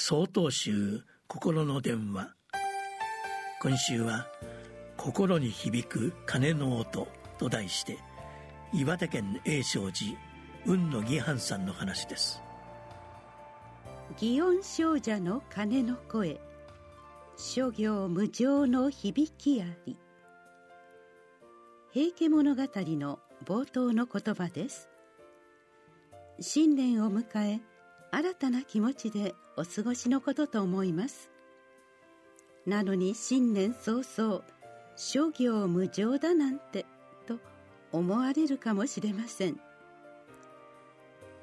総統集心の電話。今週は「心に響く鐘の音」と題して岩手県栄勝寺雲野義範さんの話です。祇園少女の鐘の声。諸行無常の響きあり。平家物語の冒頭の言葉です。新年を迎え新たな気持ちでお過ごしのことと思います。なのに新年早々諸行無常だなんてと思われるかもしれません。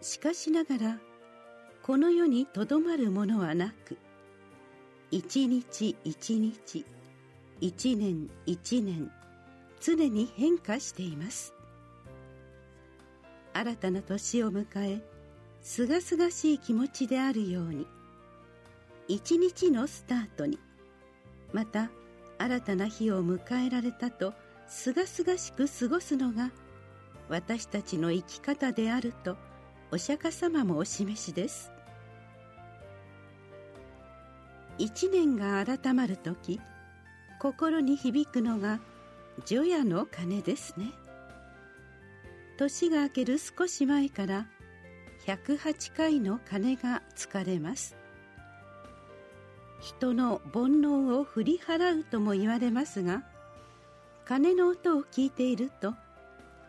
しかしながらこの世にとどまるものはなく一日一日一年一年常に変化しています。新たな年を迎えすがすがしい気持ちであるように。一日のスタートにまた新たな日を迎えられたとすがすがしく過ごすのが私たちの生き方であるとお釈迦様もお示しです。一年が改まる時心に響くのが除夜の鐘ですね。年が明ける少し前から108回の鐘がつかれます。人の煩悩を振り払うとも言われますが鐘の音を聞いていると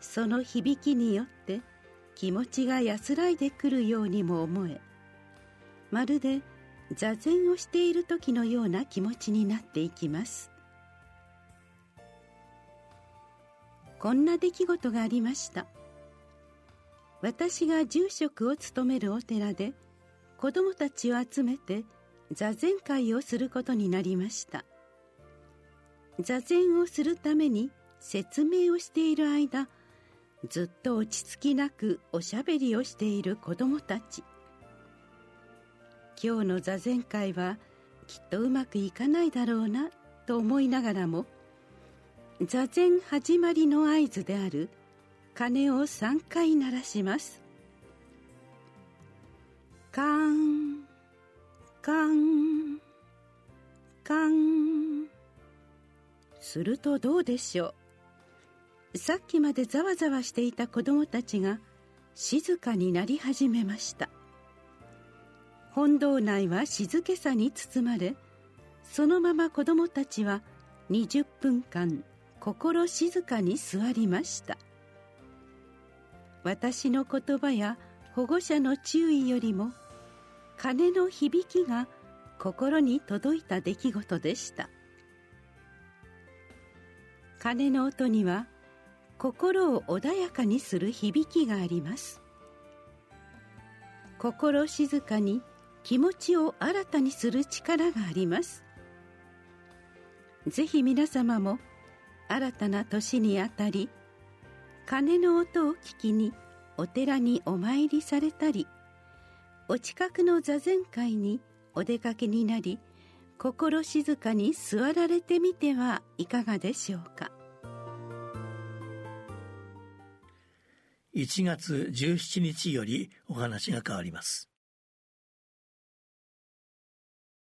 その響きによって気持ちが安らいでくるようにも思えまるで座禅をしている時のような気持ちになっていきます。こんな出来事がありました。私が住職を務めるお寺で子供たちを集めて座禅会をすることになりました。座禅をするために説明をしている間ずっと落ち着きなくおしゃべりをしている子供たち。今日の座禅会はきっとうまくいかないだろうなと思いながらも座禅始まりの合図である鐘を3回鳴らします。カンカンカン。するとどうでしょう。さっきまでざわざわしていた子供たちが静かになり始めました。本堂内は静けさに包まれそのまま子供たちは20分間心静かに座りました。私の言葉や保護者の注意よりも鐘の響きが心に届いた出来事でした。鐘の音には心を穏やかにする響きがあります。心静かに気持ちを新たにする力があります。ぜひ皆様も新たな年にあたり鐘の音を聞きにお寺にお参りされたりお近くの座禅会にお出かけになり心静かに座られてみてはいかがでしょうか。1月17日よりお話が変わります。